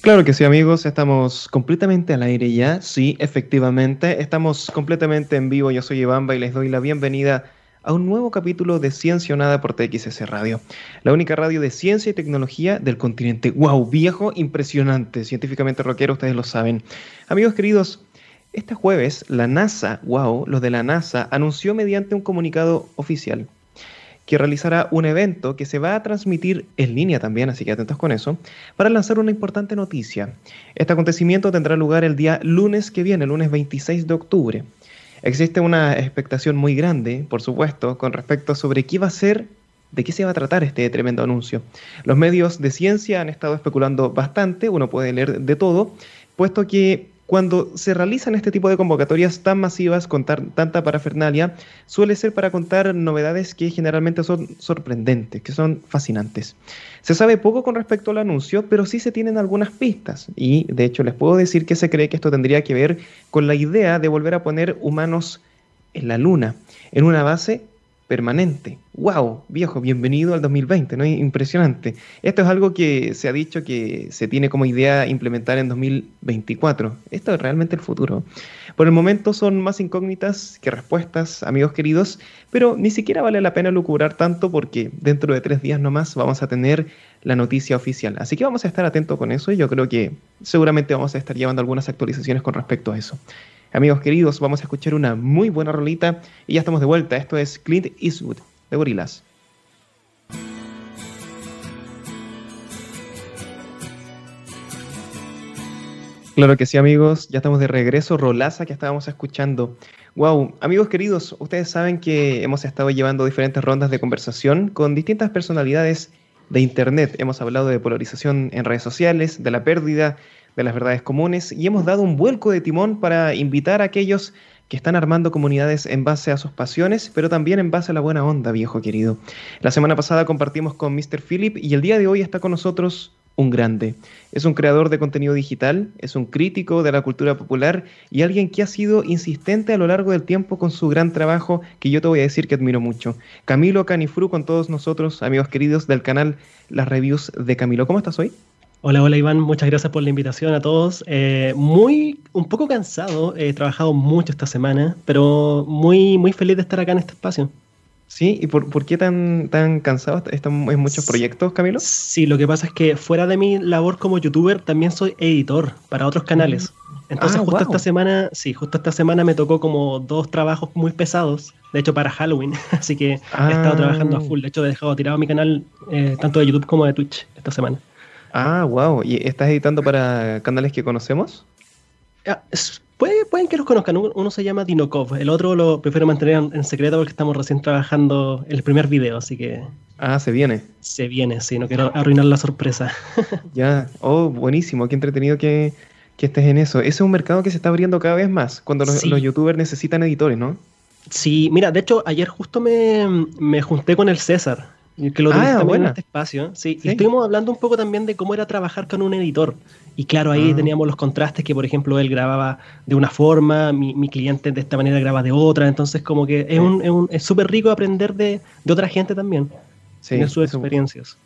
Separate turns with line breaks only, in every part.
Claro que sí, amigos, estamos completamente al aire ya. Sí, efectivamente, estamos completamente en vivo. Yo soy Ivamba y les doy la bienvenida a un nuevo capítulo de Ciencia o Nada por TXS Radio, la única radio de ciencia y tecnología del continente. ¡Wow! Viejo, impresionante, científicamente rockero, ustedes lo saben. Amigos queridos, este jueves la NASA, wow, los de la NASA, anunció mediante un comunicado oficial que realizará un evento que se va a transmitir en línea también, así que atentos con eso, para lanzar una importante noticia. Este acontecimiento tendrá lugar el día lunes que viene, el lunes 26 de octubre. Existe una expectación muy grande, por supuesto, con respecto sobre qué va a ser, de qué se va a tratar este tremendo anuncio. Los medios de ciencia han estado especulando bastante, uno puede leer de todo, puesto que cuando se realizan este tipo de convocatorias tan masivas, con tanta parafernalia, suele ser para contar novedades que generalmente son sorprendentes, que son fascinantes. Se sabe poco con respecto al anuncio, pero sí se tienen algunas pistas. Y de hecho les puedo decir que se cree que esto tendría que ver con la idea de volver a poner humanos en la Luna, en una base permanente. ¡Wow! Viejo, bienvenido al 2020, ¿no? Impresionante. Esto es algo que se ha dicho que se tiene como idea implementar en 2024. Esto es realmente el futuro. Por el momento son más incógnitas que respuestas, amigos queridos, pero ni siquiera vale la pena lucubrar tanto porque dentro de tres días nomás vamos a tener la noticia oficial. Así que vamos a estar atentos con eso y yo creo que seguramente vamos a estar llevando algunas actualizaciones con respecto a eso. Amigos queridos, vamos a escuchar una muy buena rolita y ya estamos de vuelta. Esto es Clint Eastwood de Gorillaz. Claro que sí, amigos. Ya estamos de regreso. Rolaza que estábamos escuchando. Wow, amigos queridos, ustedes saben que hemos estado llevando diferentes rondas de conversación con distintas personalidades de Internet. Hemos hablado de polarización en redes sociales, de la pérdida de las verdades comunes y hemos dado un vuelco de timón para invitar a aquellos que están armando comunidades en base a sus pasiones, pero también en base a la buena onda, viejo querido. La semana pasada compartimos con Mr. Philip y el día de hoy está con nosotros un grande. Es un creador de contenido digital, es un crítico de la cultura popular y alguien que ha sido insistente a lo largo del tiempo con su gran trabajo que yo te voy a decir que admiro mucho. Camilo Canifru con todos nosotros, amigos queridos del canal Las Reviews de Camilo. ¿Cómo estás hoy?
Hola, hola Iván, muchas gracias por la invitación a todos. Eh, muy, un poco cansado, he trabajado mucho esta semana, pero muy, muy feliz de estar acá en este espacio.
Sí, ¿y por, por qué tan, tan cansado? ¿Están en muchos proyectos, Camilo?
Sí, lo que pasa es que fuera de mi labor como youtuber, también soy editor para otros canales. Entonces, ah, justo esta semana, sí, justo esta semana me tocó como dos trabajos muy pesados, de hecho para Halloween, así que he estado trabajando a ah. full. De hecho, he dejado tirado mi canal eh, tanto de YouTube como de Twitch esta semana.
Ah, wow. ¿Y estás editando para canales que conocemos?
Ah, pueden que los conozcan. Uno, se llama Dinokov, el otro lo prefiero mantener en, secreto porque estamos recién trabajando el primer video, así que.
Ah, se viene.
Se viene, sí, no quiero arruinar la sorpresa.
ya, oh, buenísimo, qué entretenido que, estés en eso. Ese es un mercado que se está abriendo cada vez más, cuando los, youtubers necesitan editores, ¿no?
Sí, mira, de hecho, ayer justo me, me junté con el César, que lo ah, en este espacio. Sí, Y estuvimos hablando un poco también de cómo era trabajar con un editor. Y claro, ahí ah. teníamos los contrastes que, por ejemplo, él grababa de una forma, mi, cliente de esta manera graba de otra. Entonces, como que es súper es rico aprender de, de, otra gente también. Sí, tener sus experiencias.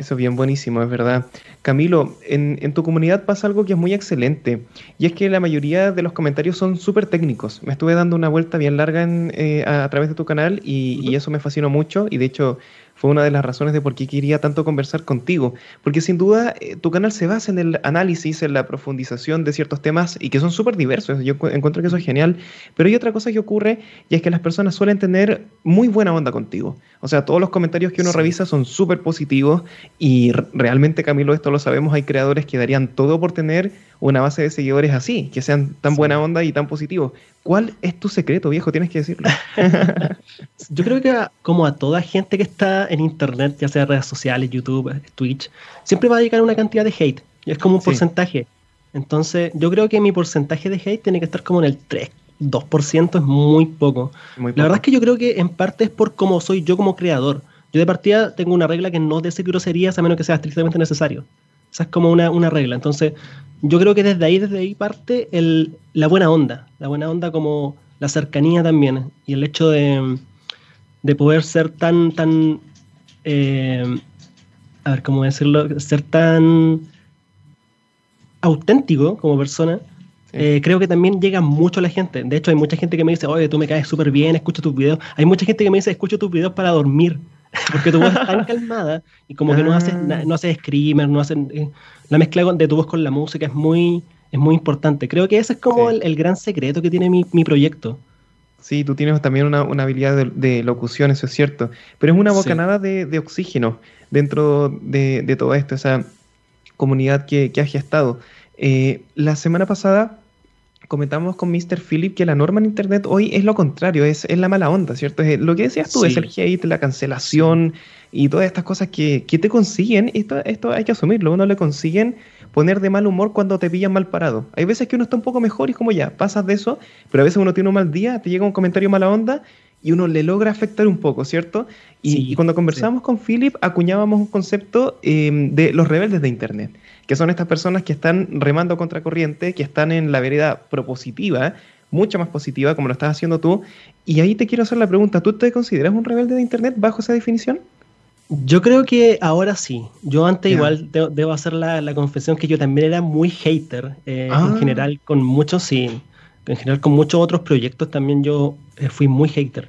Eso es bien buenísimo, es verdad. Camilo, en, tu comunidad pasa algo que es muy excelente, y es que la mayoría de los comentarios son súper técnicos. Me estuve dando una vuelta bien larga en, eh, a, través de tu canal y, y, eso me fascinó mucho, y de hecho fue una de las razones de por qué quería tanto conversar contigo, porque sin duda eh, tu canal se basa en el análisis, en la profundización de ciertos temas y que son súper diversos, yo encuentro que eso es genial, pero hay otra cosa que ocurre y es que las personas suelen tener muy buena onda contigo, o sea, todos los comentarios que uno revisa son súper positivos y realmente Camilo, esto lo sabemos, hay creadores que darían todo por tener una base de seguidores así, que sean tan buena onda y tan positivos. ¿Cuál es tu secreto, viejo? Tienes que decirlo.
Yo creo que como a toda gente que está en internet, ya sea redes sociales, YouTube, Twitch, siempre va a llegar una cantidad de hate. Es como un porcentaje. Entonces, yo creo que mi porcentaje de hate tiene que estar como en el 3, 2%, es muy poco. muy poco. La verdad es que yo creo que en parte es por cómo soy yo como creador. Yo de partida tengo una regla que no decir groserías a menos que sea estrictamente necesario. Esa es como una, una regla. Entonces, yo creo que desde ahí, desde ahí parte el, la buena onda. La buena onda como la cercanía también. Y el hecho de, de poder ser tan, tan. Eh, a ver, ¿cómo decirlo? Ser tan. auténtico como persona, eh, creo que también llega mucho a la gente. De hecho, hay mucha gente que me dice, oye, tú me caes súper bien, escucho tus videos. Hay mucha gente que me dice, escucho tus videos para dormir. Porque tu voz es tan calmada y como que no haces, ah. no haces screamer, no hacen... Eh, la mezcla de tu voz con la música es muy, es muy importante. Creo que ese es como el, gran secreto que tiene mi, mi proyecto.
Sí, tú tienes también una, habilidad de, locución, eso es cierto. Pero es una bocanada de, oxígeno dentro de, todo esto, esa comunidad que, que has gestado. Eh, la semana pasada comentamos con Mr. Philip que la norma en Internet hoy es lo contrario, es, es la mala onda, ¿cierto? Es, lo que decías tú, es el hate, la cancelación y todas estas cosas que, que te consiguen, esto, esto hay que asumirlo, uno le consiguen poner de mal humor cuando te pillan mal parado. Hay veces que uno está un poco mejor y es como ya, pasas de eso, pero a veces uno tiene un mal día, te llega un comentario mala onda y uno le logra afectar un poco, ¿cierto? Y, cuando conversábamos con Philip, acuñábamos un concepto em, de los rebeldes de Internet, que son estas personas que están remando contra corriente, que están en la vereda propositiva, mucho más positiva, como lo estás haciendo tú. Y ahí te quiero hacer la pregunta, ¿tú te consideras un rebelde de Internet bajo esa definición?
Yo creo que ahora sí. Yo antes igual debo hacer la, confesión que yo también era muy hater eh, en ah. general con muchos, sí, en general con muchos otros proyectos también yo eh, fui muy hater.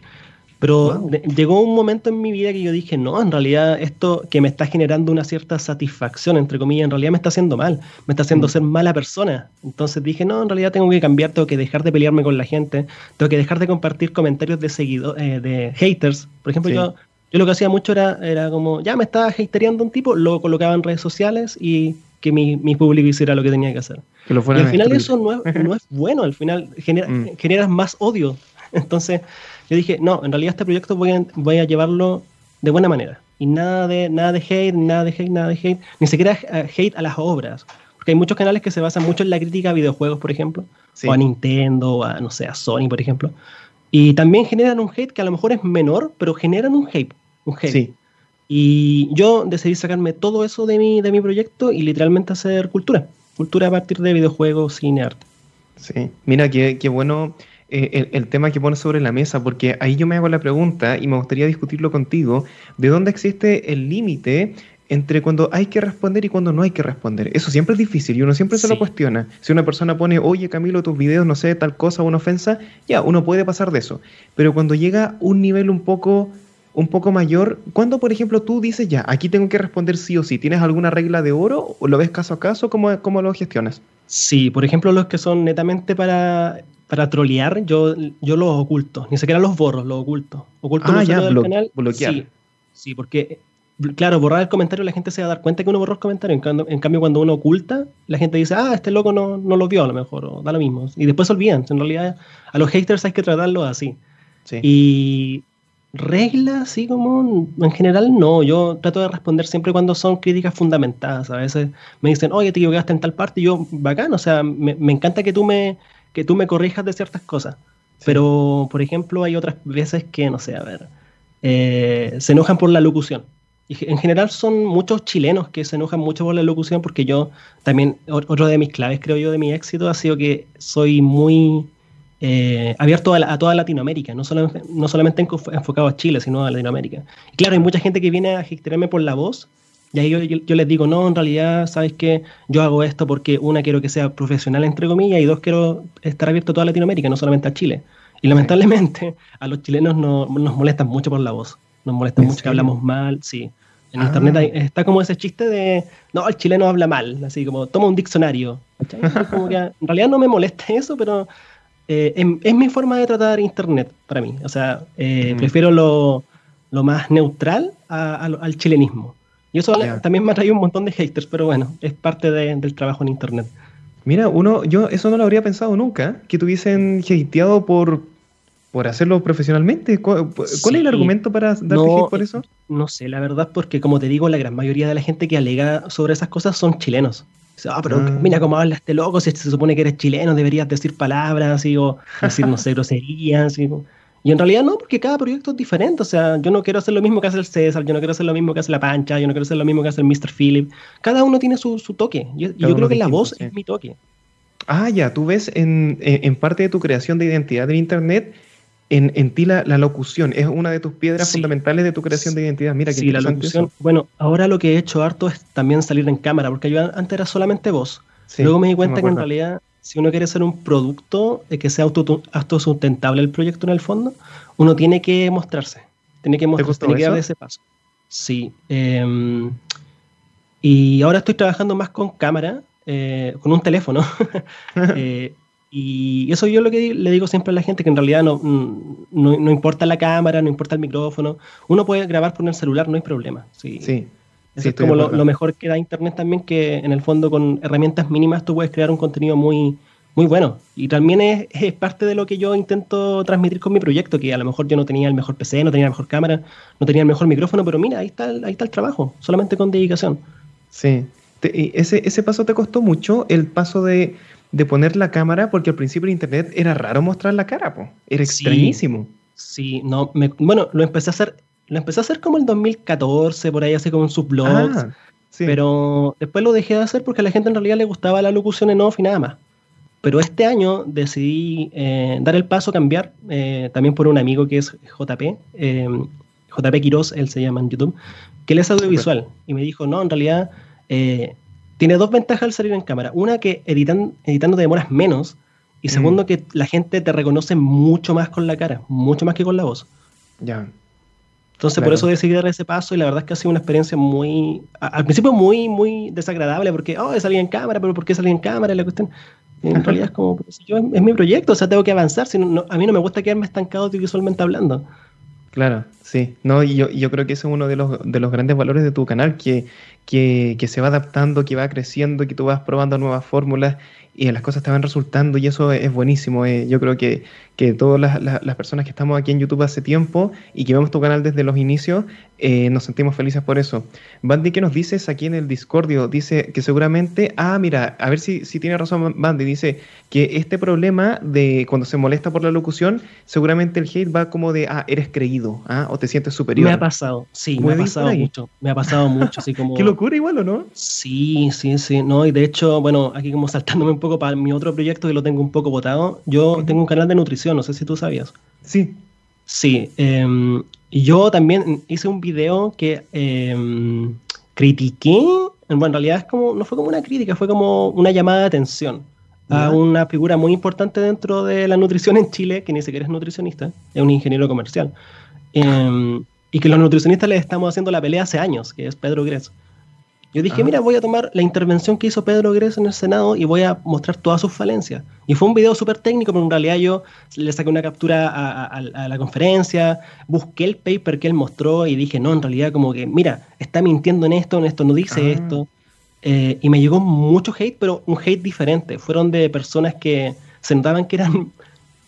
Pero llegó un momento en mi vida que yo dije, no, en realidad esto que me está generando una cierta satisfacción, entre comillas, en realidad me está haciendo mal, me está haciendo mm. ser mala persona. Entonces dije, no, en realidad tengo que cambiar, tengo que dejar de pelearme con la gente, tengo que dejar de compartir comentarios de seguidores, eh, de haters. Por ejemplo, yo yo lo que hacía mucho era, era como, ya me estaba hateando un tipo, lo colocaba en redes sociales y que mi, mi público hiciera lo que tenía que hacer. y al final eso no es, no es, bueno, al final genera, mm. generas más odio. Entonces yo dije, no, en realidad este proyecto voy a, voy a llevarlo de buena manera. Y nada de, nada de hate, nada de hate, nada de hate, ni siquiera eh, hate a las obras. Porque hay muchos canales que se basan mucho en la crítica a videojuegos, por ejemplo, o a Nintendo, o a, no sé, a Sony, por ejemplo. Y también generan un hate que a lo mejor es menor, pero generan un hate un Sí. Y yo decidí sacarme todo eso de mi, de mi proyecto y literalmente hacer cultura. Cultura a partir de videojuegos, cine, arte.
Sí, mira, qué, qué bueno eh, el, tema que pones sobre la mesa, porque ahí yo me hago la pregunta y me gustaría discutirlo contigo, ¿de dónde existe el límite entre cuando hay que responder y cuando no hay que responder. Eso siempre es difícil y uno siempre se lo cuestiona. Si una persona pone, oye Camilo, tus videos, no sé, tal cosa, una ofensa, ya, uno puede pasar de eso. Pero cuando llega un nivel un poco un poco mayor, cuando por ejemplo tú dices ya, aquí tengo que responder sí o sí, ¿tienes alguna regla de oro o lo ves caso a caso? ¿Cómo, cómo lo gestionas?
Sí, por ejemplo los que son netamente para, para trolear, yo, yo los oculto, ni siquiera los borro, los oculto. Oculto
ah, ya, del canal. bloquear.
Sí, sí, porque claro, borrar el comentario la gente se va a dar cuenta que uno borró el comentario. En, cambio, cuando uno oculta, la gente dice, ah, este loco no, no lo vio a lo mejor, o da lo mismo. Y después se olvidan. En realidad, a los haters hay que tratarlos así. Sí. Y reglas, así como en general no. Yo trato de responder siempre cuando son críticas fundamentadas. A veces me dicen, oye, te equivocaste en tal parte, y yo, bacán, o sea, me, encanta que tú me, que tú me corrijas de ciertas cosas. Pero, por ejemplo, hay otras veces que, no sé, a ver, eh, se enojan por la locución. Y en general son muchos chilenos que se enojan mucho por la locución porque yo también, otro de mis claves, creo yo, de mi éxito ha sido que soy muy eh, abierto a, toda Latinoamérica, no, solamente, no solamente enfocado a Chile, sino a Latinoamérica. Y claro, hay mucha gente que viene a gestionarme por la voz, y ahí yo, les digo, no, en realidad, ¿sabes qué? Yo hago esto porque, una, quiero que sea profesional, entre comillas, y dos, quiero estar abierto a toda Latinoamérica, no solamente a Chile. Y lamentablemente, a los chilenos no, nos molestan mucho por la voz, nos molestan mucho que hablamos mal, sí. En internet ah. está como ese chiste de, no, el chileno habla mal, así como, toma un diccionario. Como que, en realidad no me molesta eso, pero eh, es, mi forma de tratar Internet para mí. O sea, eh, prefiero lo, más neutral al chilenismo. Y eso también me ha traído un montón de haters, pero bueno, es parte del trabajo en Internet.
Mira, uno, yo eso no lo habría pensado nunca, que tuviesen hateado por, por hacerlo profesionalmente. ¿Cuál, es el argumento para darte hate por eso?
No sé, la verdad, porque como te digo, la gran mayoría de la gente que alega sobre esas cosas son chilenos. Ah, pero ah. mira cómo habla este loco, si se supone que eres chileno, deberías decir palabras, o decir, no sé, groserías. Y, y en realidad no, porque cada proyecto es diferente. O sea, yo no quiero hacer lo mismo que hace el César, yo no quiero hacer lo mismo que hace la Pancha, yo no quiero hacer lo mismo que hace el Mr. Philip. Cada uno tiene su, toque. Yo, yo creo que la voz es mi toque.
Ah, ya, tú ves en, en parte de tu creación de identidad en Internet en, en ti la, locución es una de tus piedras fundamentales de tu creación de identidad. Mira, qué sí,
Bueno, ahora lo que he hecho harto es también salir en cámara, porque yo antes era solamente voz. Luego me di cuenta que en realidad, si uno quiere ser un producto que sea autosustentable el proyecto en el fondo, uno tiene que mostrarse. Tiene que mostrarse, tiene que dar ese paso. Sí. Em, y ahora estoy trabajando más con cámara, eh, con un teléfono. eh, y eso yo lo que le digo siempre a la gente, que en realidad no, no, importa la cámara, no importa el micrófono, uno puede grabar por el celular, no hay problema. Sí. sí. Eso es como lo, mejor que da Internet también, que en el fondo con herramientas mínimas tú puedes crear un contenido muy, muy bueno. Y también es, es, parte de lo que yo intento transmitir con mi proyecto, que a lo mejor yo no tenía el mejor PC, no tenía la mejor cámara, no tenía el mejor micrófono, pero mira, ahí está, ahí está el trabajo, solamente con dedicación.
Sí, ese, ese paso te costó mucho, el paso de de poner la cámara, porque al principio en internet era raro mostrar la cara, po. era extrañísimo.
Sí, no, me, bueno, lo empecé a hacer, lo empecé a hacer como en 2014, por ahí así como en sus blogs, ah, pero después lo dejé de hacer porque a la gente en realidad le gustaba la locución en off y nada más. Pero este año decidí eh, dar el paso, cambiar, eh, también por un amigo que es JP, eh, JP Quiroz, él se llama en YouTube, que él es audiovisual, y me dijo, no, en realidad tiene dos ventajas al salir en cámara. Una, que editan, editando te demoras menos. Y mm. segundo, que la gente te reconoce mucho más con la cara, mucho más que con la voz.
Ya.
Entonces, por eso decidí dar ese paso y la verdad es que ha sido una experiencia muy, al principio muy, muy desagradable porque, oh, salí en cámara, pero ¿por qué salí en cámara? La cuestión, en realidad es como, yo, es mi proyecto, o sea, tengo que avanzar, si a mí no me gusta quedarme estancado visualmente hablando.
Claro, sí. No, y yo, yo creo que ese es uno de los, de los grandes valores de tu canal, que, que, que, se va adaptando, que va creciendo, que tú vas probando nuevas fórmulas y las cosas te van resultando y eso es buenísimo. Eh. Yo creo que, que todas las, las, personas que estamos aquí en YouTube hace tiempo y que vemos tu canal desde los inicios, eh, nos sentimos felices por eso. Bandy, ¿qué nos dices aquí en el Discordio? Dice que seguramente, ah, mira, a ver si, si tiene razón Bandy, dice que este problema de cuando se molesta por la locución, seguramente el hate va como de, ah, eres creído, ah, o te sientes superior.
Me ha pasado, sí, me ha pasado mucho, me ha pasado mucho, así como...
Qué locura igual, ¿o no?
Sí, sí, sí, no, y de hecho, bueno, aquí como saltándome un poco para mi otro proyecto que lo tengo un poco votado, yo tengo un canal de nutrición, no sé si tú sabías.
Sí.
Sí, em, yo también hice un video que eh, critiqué, bueno, en realidad es como, no fue como una crítica, fue como una llamada de atención a una figura muy importante dentro de la nutrición en Chile, que ni siquiera es nutricionista, es un ingeniero comercial. Em, y que los nutricionistas le estamos haciendo la pelea hace años, que es Pedro Gres. Yo dije, mira, voy a tomar la intervención que hizo Pedro Gres en el Senado y voy a mostrar todas sus falencias. Y fue un video súper técnico, pero en realidad yo le saqué una captura a, la conferencia, busqué el paper que él mostró y dije, no, en realidad como que, mira, está mintiendo en esto, en esto no dice ah. esto. Eh, y me llegó mucho hate, pero un hate diferente. Fueron de personas que se notaban que eran,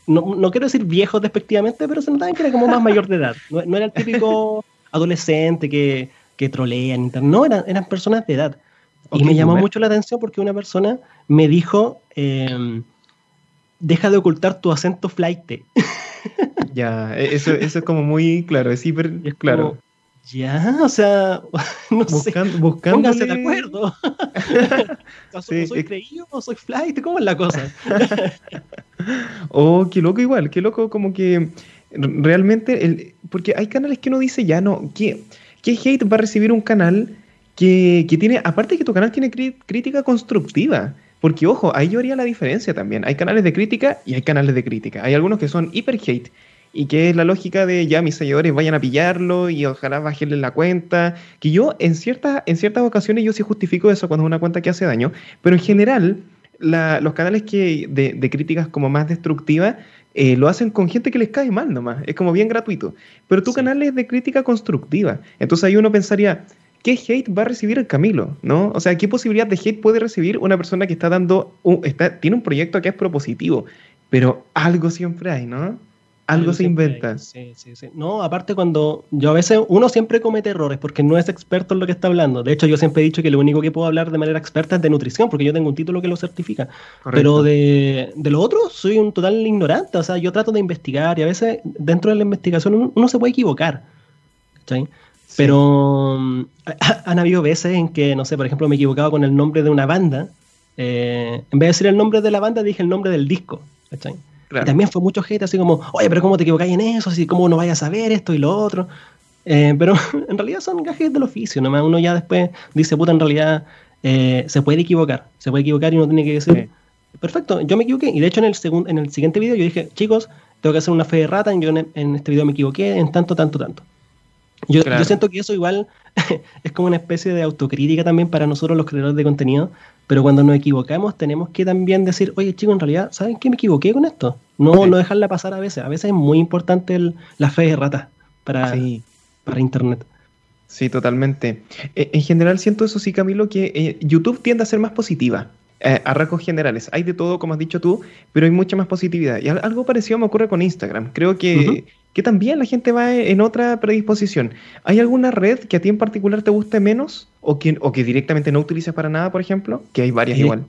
no, no quiero decir viejos despectivamente, pero se notaban que era como más mayor de edad. no era el típico adolescente que que trolean, no, eran, eran personas de edad. y me llamó mucho la atención porque una persona me dijo, em, deja de ocultar tu acento flight.
ya, e, eso, eso es como muy claro, es hiper claro.
ya, o sea, no buscando, sé, pónganse de acuerdo. ¿Soy creído o soy flight? ¿Cómo es la cosa?
oh, qué loco igual, qué loco como que realmente, el, porque hay canales que uno dice ya no, que ¿Qué hate va a recibir un canal que, tiene, aparte que tu canal tiene crítica constructiva? Porque, ojo, ahí yo haría la diferencia también. Hay canales de crítica y hay canales de crítica. Hay algunos que son hiper hate y que es la lógica de ya mis seguidores vayan a pillarlo y ojalá bajenle la cuenta. Que yo en, ciertas en ciertas ocasiones yo sí justifico eso cuando es una cuenta que hace daño, pero en general los canales que de, de, críticas como más destructivas eh, lo hacen con gente que les cae mal nomás, es como bien gratuito. Pero tu canal es de crítica constructiva. Entonces ahí uno pensaría, ¿qué hate va a recibir el Camilo? ¿No? O sea, ¿qué posibilidad de hate puede recibir una persona que está dando, está, tiene un proyecto que es propositivo? Pero algo siempre hay, ¿no? Algo se inventa.
Sí, sí, sí. No, aparte cuando yo a veces, uno siempre comete errores porque no es experto en lo que está hablando. De hecho, yo siempre he dicho que lo único que puedo hablar de manera experta es de nutrición porque yo tengo un título que lo certifica. Pero de, de lo otro soy un total ignorante. O sea, yo trato de investigar y a veces dentro de la investigación uno, se puede equivocar. ¿sí? Pero mm, han habido veces en que, no sé, por ejemplo, me he equivocado con el nombre de una banda. Eh, en vez de decir el nombre de la banda, dije el nombre del disco. ¿cachai? Y también fue mucho hate así como, oye, pero ¿cómo te equivocáis en eso? Así, ¿cómo no vayas a saber esto y lo otro? Eh, pero en realidad son gajes del oficio, nomás uno ya después dice, puta, en realidad eh, se puede equivocar, se puede equivocar y uno tiene que decir, perfecto, yo me equivoqué. Y de hecho en el, segundo en el siguiente video yo dije, chicos, tengo que hacer una fe de rata, yo en, este video me equivoqué en tanto, tanto, tanto. Yo, yo siento que eso igual es como una especie de autocrítica también para nosotros los creadores de contenido, pero cuando nos equivocamos tenemos que también decir, oye chicos, en realidad, ¿saben qué me equivoqué con esto? No, no dejarla pasar a veces. A veces es muy importante la fe de rata para, para Internet.
Sí, totalmente. Eh, en general siento eso sí, Camilo, que eh, YouTube tiende a ser más positiva. Eh, a rasgos generales. Hay de todo, como has dicho tú, pero hay mucha más positividad. Y algo parecido me ocurre con Instagram. Creo que, que también la gente va en otra predisposición. ¿Hay alguna red que a ti en particular te guste menos o que, o que directamente no utilices para nada, por ejemplo? Que hay varias igual.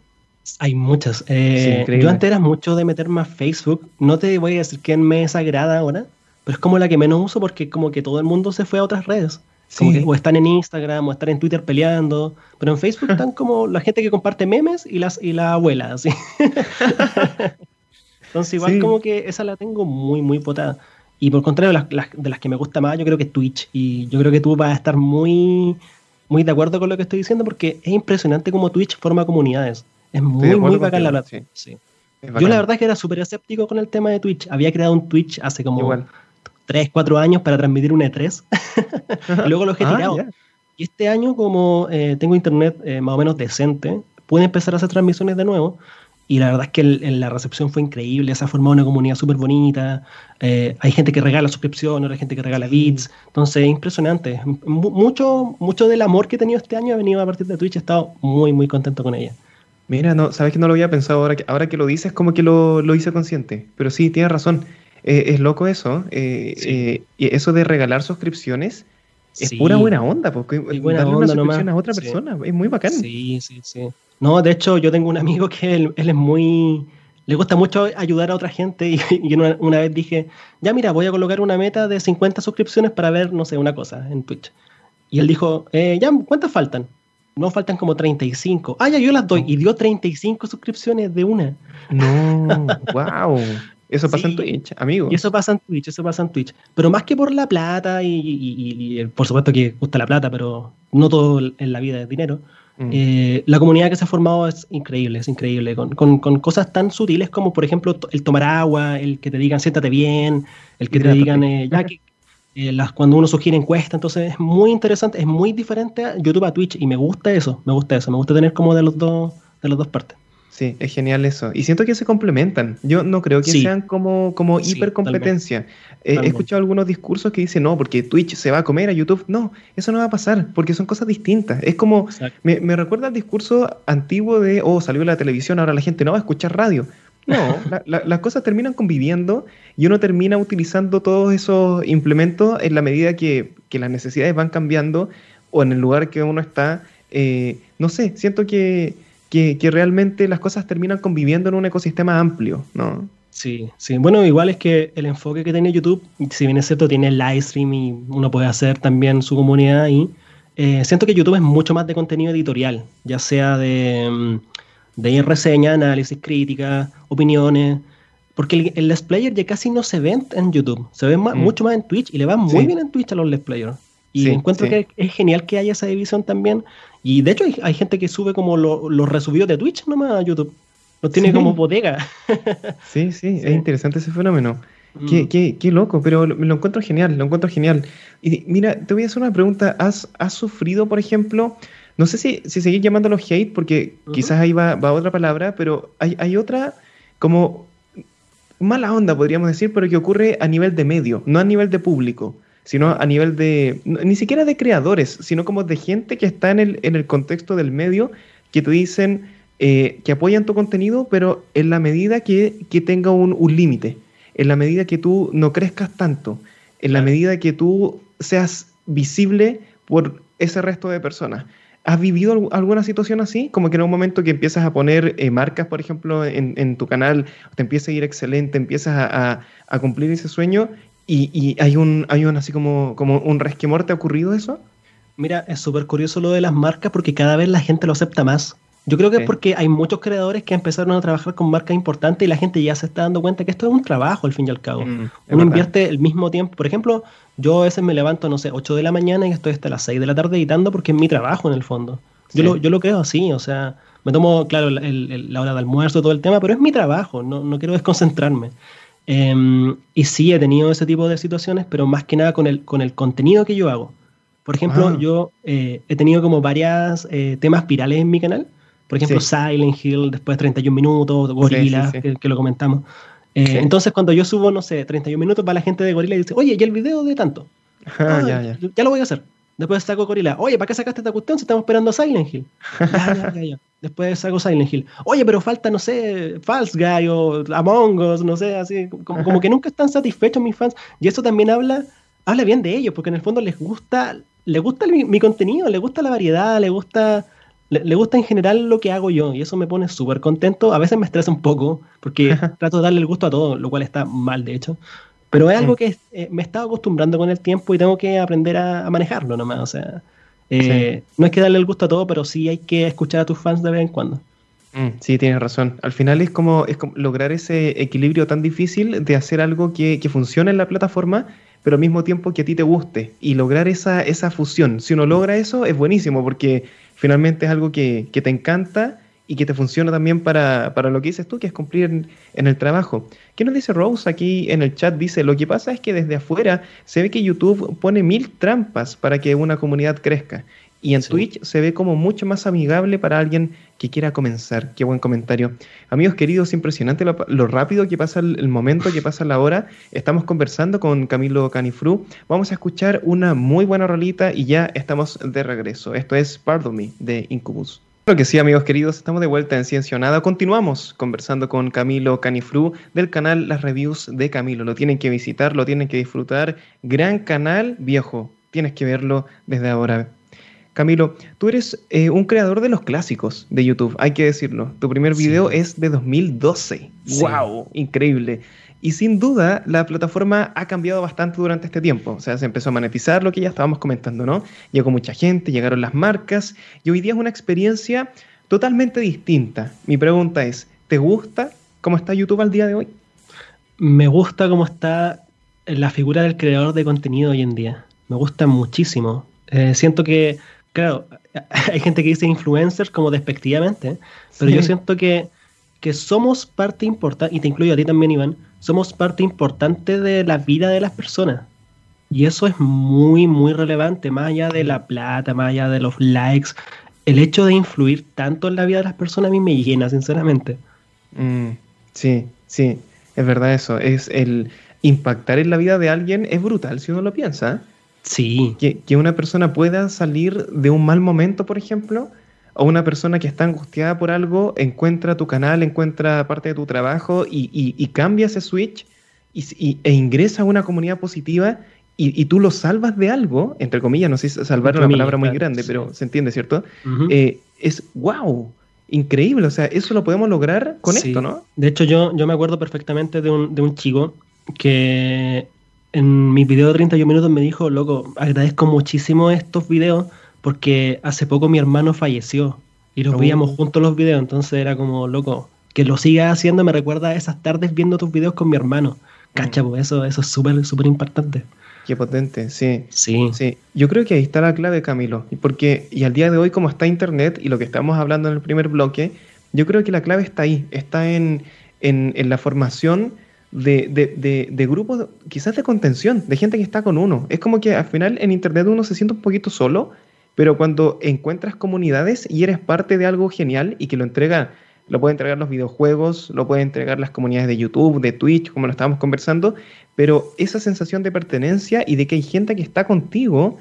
Hay muchas. yo antes era mucho de meter más Facebook. No te voy a decir que me desagrada ahora, pero es como la que menos uso porque como que todo el mundo se fue a otras redes o están en Instagram o están en Twitter peleando, pero en Facebook están como la gente que comparte memes y, las, y la abuela, así. Entonces igual como que esa la tengo muy, muy potada. Y por contrario, las, de las que me gusta más, yo creo que es Twitch. Y yo creo que tú vas a estar muy, muy de acuerdo con lo que estoy diciendo porque es impresionante cómo Twitch forma comunidades. Es muy, muy bacán la verdad. Yo la verdad es que era súper escéptico con el tema de Twitch. Había creado un Twitch hace como... Igual 3, 4 años para transmitir un E3. y luego lo he ah, tirado. y este año, como eh, tengo internet eh, más o menos decente, pude empezar a hacer transmisiones de nuevo. Y la verdad es que la recepción fue increíble, se ha formado una comunidad súper bonita, eh, hay gente que regala suscripciones, hay gente que regala bits, entonces es impresionante. mucho, mucho del amor que he tenido este año ha venido a partir de Twitch, he estado muy, muy contento con ella.
Mira, no, sabes que no lo había pensado ahora que, ahora que lo dices, como que lo, lo hice consciente, pero sí, tienes razón. Eh, es loco eso. Eh, eh, y eso de regalar suscripciones es pura buena onda, porque darle una suscripción a otra persona es muy bacán.
Sí, sí, sí. No, de hecho, yo tengo un amigo que él, es muy. Le gusta mucho ayudar a otra gente y, una, vez dije, ya mira, voy a colocar una meta de 50 suscripciones para ver, no sé, una cosa en Twitch. Y él dijo, ya, ¿cuántas faltan? No, faltan como 35. Ah, ya, yo las doy. Y dio 35 suscripciones de una.
No, wow. Eso pasa en Twitch, amigo.
Y eso pasa en Twitch, eso pasa en Twitch. Pero más que por la plata, y, por supuesto que gusta la plata, pero no todo en la vida es dinero. Mm. Eh, la comunidad que se ha formado es increíble, es increíble, con, con, cosas tan sutiles como, por ejemplo, el tomar agua, el que te digan siéntate bien, el que te digan eh, ya que eh, las, cuando uno sugiere encuesta, entonces es muy interesante, es muy diferente a YouTube a Twitch y me gusta eso, me gusta eso, me gusta tener como de los dos, de las dos partes.
Sí, es genial eso. Y siento que se complementan. Yo no creo que sean como, como hipercompetencia. Eh, he escuchado algunos discursos que dicen, no, porque Twitch se va a comer a YouTube. No, eso no va a pasar, porque son cosas distintas. Es como, me, me, recuerda al discurso antiguo de, oh, salió la televisión, ahora la gente no va a escuchar radio. No, las cosas terminan conviviendo y uno termina utilizando todos esos implementos en la medida que, que las necesidades van cambiando o en el lugar que uno está. Eh, no sé, siento que que, realmente las cosas terminan conviviendo en un ecosistema amplio, ¿no?
Sí, sí. Bueno, igual es que el enfoque que tiene YouTube, si bien es cierto, tiene live stream y uno puede hacer también su comunidad ahí, eh, siento que YouTube es mucho más de contenido editorial, ya sea de, mm, de reseña, análisis, crítica, opiniones, porque el, el Let's Player ya casi no se ve en YouTube, se ve mm. mucho más en Twitch y le va muy bien en Twitch a los Let's Players. Y encuentro que es genial que haya esa división también, y de hecho hay, gente que sube como los resubidos de Twitch nomás a YouTube. Los tiene como bodega.
sí, sí, es interesante ese fenómeno. Mm. Qué, qué, loco, pero lo, lo, encuentro genial, lo encuentro genial. Y mira, te voy a hacer una pregunta. ¿Has, has sufrido, por ejemplo, no sé si, si seguir llamándolo hate, porque quizás ahí va, va, otra palabra, pero hay, hay otra como mala onda, podríamos decir, pero que ocurre a nivel de medio, no a nivel de público sino a nivel de, ni siquiera de creadores, sino como de gente que está en el, en el contexto del medio, que te dicen eh, que apoyan tu contenido, pero en la medida que, tenga un, límite, en la medida que tú no crezcas tanto, en la medida que tú seas visible por ese resto de personas. ¿Has vivido alguna situación así? Como que en un momento que empiezas a poner eh, marcas, por ejemplo, en, tu canal, te empieza a ir excelente, empiezas a, a, cumplir ese sueño ¿Y, hay, un, hay un así como, como un resquemor? ¿Te ha ocurrido eso?
Mira, es súper curioso lo de las marcas porque cada vez la gente lo acepta más. Yo creo que es porque hay muchos creadores que empezaron a trabajar con marcas importantes y la gente ya se está dando cuenta que esto es un trabajo al fin y al cabo. Mm, Uno invierte el mismo tiempo. Por ejemplo, yo a veces me levanto, no sé, 8 de la mañana y estoy hasta las 6 de la tarde editando porque es mi trabajo en el fondo. Yo, lo, yo lo creo así, o sea, me tomo, claro, la hora de almuerzo, todo el tema, pero es mi trabajo, no, no quiero desconcentrarme. Em, y sí, he tenido ese tipo de situaciones, pero más que nada con el, con el contenido que yo hago. Por ejemplo, ah. yo eh, he tenido como varias eh, temas virales en mi canal. Por ejemplo, Silent Hill, después de 31 minutos, Gorilla, que, lo comentamos. Eh, entonces, cuando yo subo, no sé, 31 minutos, va la gente de Gorilla y dice, oye, ¿y el video de tanto? Ah, ya, ya. ya, lo voy a hacer. Después saco Gorilla, oye, ¿para qué sacaste esta cuestión si estamos esperando a Silent Hill? ya, ya, ya, Después saco Silent Hill. Oye, pero falta, no sé, False Guy o Among Us, no sé, así, como, como que nunca están satisfechos mis fans. Y eso también habla, habla bien de ellos, porque en el fondo les gusta, les gusta mi, contenido, les gusta la variedad, les gusta le, gusta en general lo que hago yo y eso me pone súper contento. A veces me estresa un poco porque trato de darle el gusto a todo, lo cual está mal de hecho. Pero es algo que eh, me he estado acostumbrando con el tiempo y tengo que aprender a, manejarlo nomás. O sea, eh, no hay que darle el gusto a todo, pero sí hay que escuchar a tus fans de vez en cuando.
Mm, sí, tienes razón. Al final es como, es como lograr ese equilibrio tan difícil de hacer algo que, que funcione en la plataforma, pero al mismo tiempo que a ti te guste y lograr esa, esa fusión. Si uno logra eso, es buenísimo porque finalmente es algo que, te encanta y que te funciona también para, lo que dices tú, que es cumplir en, el trabajo. ¿Qué nos dice Rose aquí en el chat? Dice, lo que pasa es que desde afuera se ve que YouTube pone mil trampas para que una comunidad crezca. Y en Twitch se ve como mucho más amigable para alguien que quiera comenzar. Qué buen comentario. Amigos queridos, impresionante lo, rápido que pasa el, momento, que pasa la hora. Estamos conversando con Camilo Canifru. Vamos a escuchar una muy buena rolita y ya estamos de regreso. Esto es Pardon Me de Incubus. Claro que sí, amigos queridos, estamos de vuelta en Ciencia o Nada. Continuamos conversando con Camilo Canifru del canal Las Reviews de Camilo. Lo tienen que visitar, lo tienen que disfrutar. Gran canal, viejo. Tienes que verlo desde ahora. Camilo, tú eres eh, un creador de los clásicos de YouTube, hay que decirlo. Tu primer video es de 2012. ¡Wow! Increíble. Y sin duda, la plataforma ha cambiado bastante durante este tiempo. O sea, se empezó a monetizar lo que ya estábamos comentando, ¿no? Llegó mucha gente, llegaron las marcas, y hoy día es una experiencia totalmente distinta. Mi pregunta es, ¿te gusta cómo está YouTube al día de hoy?
Me gusta cómo está la figura del creador de contenido hoy en día. Me gusta muchísimo. Eh, siento que claro, hay gente que dice influencers como despectivamente, pero yo siento que, que somos parte importante, y te incluyo a ti también, Iván, somos parte importante de la vida de las personas. Y eso es muy, muy relevante, más allá de la plata, más allá de los likes. El hecho de influir tanto en la vida de las personas a mí me llena, sinceramente.
Mm, sí, sí, es verdad eso. Es el impactar en la vida de alguien es brutal si uno lo piensa.
Sí.
Que, una persona pueda salir de un mal momento, por ejemplo, o una persona que está angustiada por algo, encuentra tu canal, encuentra parte de tu trabajo y, cambia ese switch y, e ingresa a una comunidad positiva y, tú lo salvas de algo, entre comillas, no sé si salvar una palabra muy grande, pero se entiende, ¿cierto? Eh, es wow. Increíble, o sea, eso lo podemos lograr con esto, ¿no?
De hecho, yo, yo me acuerdo perfectamente de un, de un chico que en mi video de 31 minutos me dijo, loco, agradezco muchísimo estos videos porque hace poco mi hermano falleció y los veíamos oh. juntos los videos, entonces era como, loco, que lo sigas haciendo me recuerda a esas tardes viendo tus videos con mi hermano. Cacha, mm. pues eso, eso es súper, súper importante.
Qué potente, sí. Sí. Sí. Yo creo que ahí está la clave, Camilo. Porque, y al día de hoy, como está Internet y lo que estamos hablando en el primer bloque, yo creo que la clave está ahí, está en, en, en la formación de, de, de, grupos, quizás de contención, de gente que está con uno. Es como que al final en Internet uno se siente un poquito solo, pero cuando encuentras comunidades y eres parte de algo genial y que lo entrega, lo puede entregar los videojuegos, lo puede entregar las comunidades de YouTube, de Twitch, como lo estábamos conversando, pero esa sensación de pertenencia y de que hay gente que está contigo,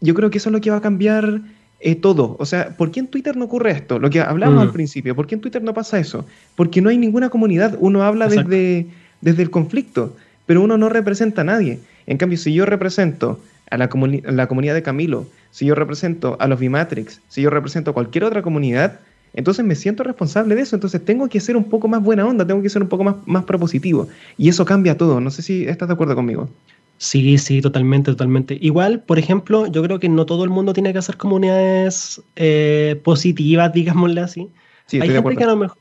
yo creo que eso es lo que va a cambiar eh, todo. O sea, ¿por qué en Twitter no ocurre esto? Lo que hablamos al mm. principio, ¿por qué en Twitter no pasa eso? Porque no hay ninguna comunidad, uno habla desde, desde el conflicto, pero uno no representa a nadie. En cambio, si yo represento a la, la comunidad de Camilo, si yo represento a los Bimatrix, si yo represento a cualquier otra comunidad, entonces me siento responsable de eso, entonces tengo que ser un poco más buena onda, tengo que ser un poco más, más propositivo. Y eso cambia todo. No sé si estás de acuerdo conmigo.
Sí, sí, totalmente, totalmente. Igual, por ejemplo, yo creo que no todo el mundo tiene que hacer comunidades eh, positivas, digámosle así. Sí, Hay gente que a lo mejor...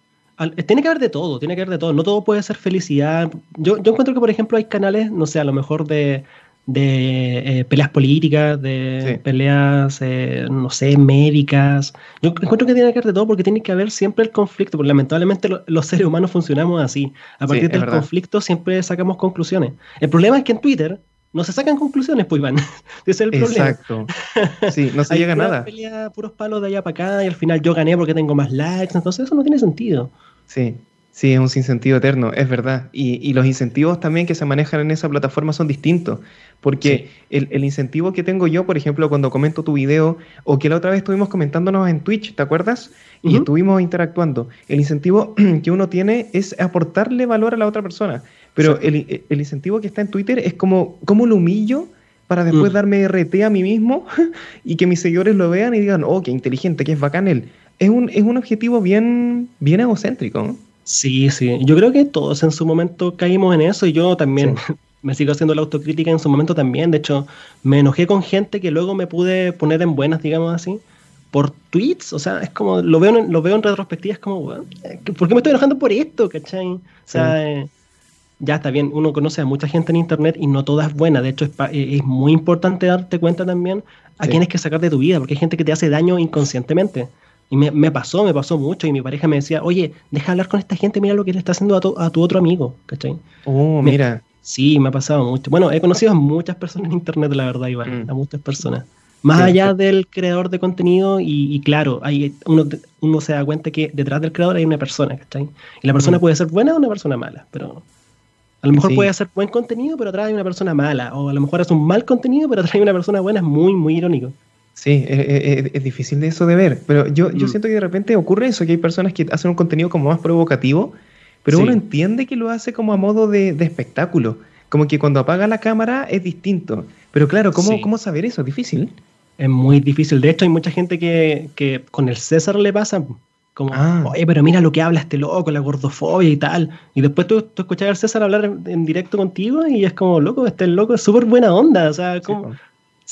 Tiene que haber de todo, tiene que haber de todo. No todo puede ser felicidad. Yo, yo encuentro que, por ejemplo, hay canales, no sé, a lo mejor de, de eh, peleas políticas, de peleas, eh, no sé, médicas. Yo encuentro que tiene que haber de todo porque tiene que haber siempre el conflicto, porque lamentablemente los seres humanos funcionamos así. A partir del conflicto siempre sacamos conclusiones. El problema es que en Twitter no se sacan conclusiones, pues Iván. Ese es el problema.
Exacto. Sí, no se llega a nada.
Pelea, puros palos de allá para acá y al final yo gané porque tengo más likes, entonces eso no tiene sentido.
Sí, Sí, es un sinsentido eterno, es verdad. Y, los incentivos también que se manejan en esa plataforma son distintos. Porque el, incentivo que tengo yo, por ejemplo, cuando comento tu video, o que la otra vez estuvimos comentándonos en Twitch, ¿te acuerdas? Y estuvimos interactuando. El incentivo que uno tiene es aportarle valor a la otra persona. Pero el, incentivo que está en Twitter es como, ¿cómo lo humillo? para después mm. darme RT a mí mismo y que mis seguidores lo vean y digan, oh, qué inteligente, qué es bacán él. Es un, es un objetivo bien, bien egocéntrico. ¿no?
Sí, sí. Yo creo que todos en su momento caímos en eso y yo también me sigo haciendo la autocrítica en su momento también. De hecho, me enojé con gente que luego me pude poner en buenas, digamos así, por tweets. O sea, es como, lo veo en, lo veo en retrospectiva, es como, ¿por qué me estoy enojando por esto? ¿Cachai? O sea, eh, ya está bien, uno conoce a mucha gente en internet y no toda es buena. De hecho, es, es muy importante darte cuenta también a quién es que sacar de tu vida, porque hay gente que te hace daño inconscientemente. Y me, pasó, me pasó mucho. Y mi pareja me decía, oye, deja hablar con esta gente, mira lo que le está haciendo a tu, a tu otro amigo, ¿cachai?
Oh, mira.
sí, me ha pasado mucho. Bueno, he conocido a muchas personas en internet, la verdad, Iván, mm. a muchas personas. Más allá del creador de contenido, y, claro, hay, uno, uno, se da cuenta que detrás del creador hay una persona, ¿cachai? Y la persona mm. puede ser buena o una persona mala, pero a lo mejor puede hacer buen contenido, pero atrás hay una persona mala. O a lo mejor hace un mal contenido, pero atrás hay una persona buena. Es muy, muy irónico.
Sí, es, difícil de eso de ver, pero yo, yo mm. siento que de repente ocurre eso, que hay personas que hacen un contenido como más provocativo, pero uno entiende que lo hace como a modo de, espectáculo, como que cuando apaga la cámara es distinto, pero claro, ¿cómo, ¿cómo saber eso? Es difícil.
Es muy difícil, de hecho hay mucha gente que, que con el César le pasa como, ah. oye, pero mira lo que habla este loco, la gordofobia y tal, y después tú, tú escuchas al César hablar en, directo contigo y es como, loco, este loco es súper buena onda, o sea, como... Sí,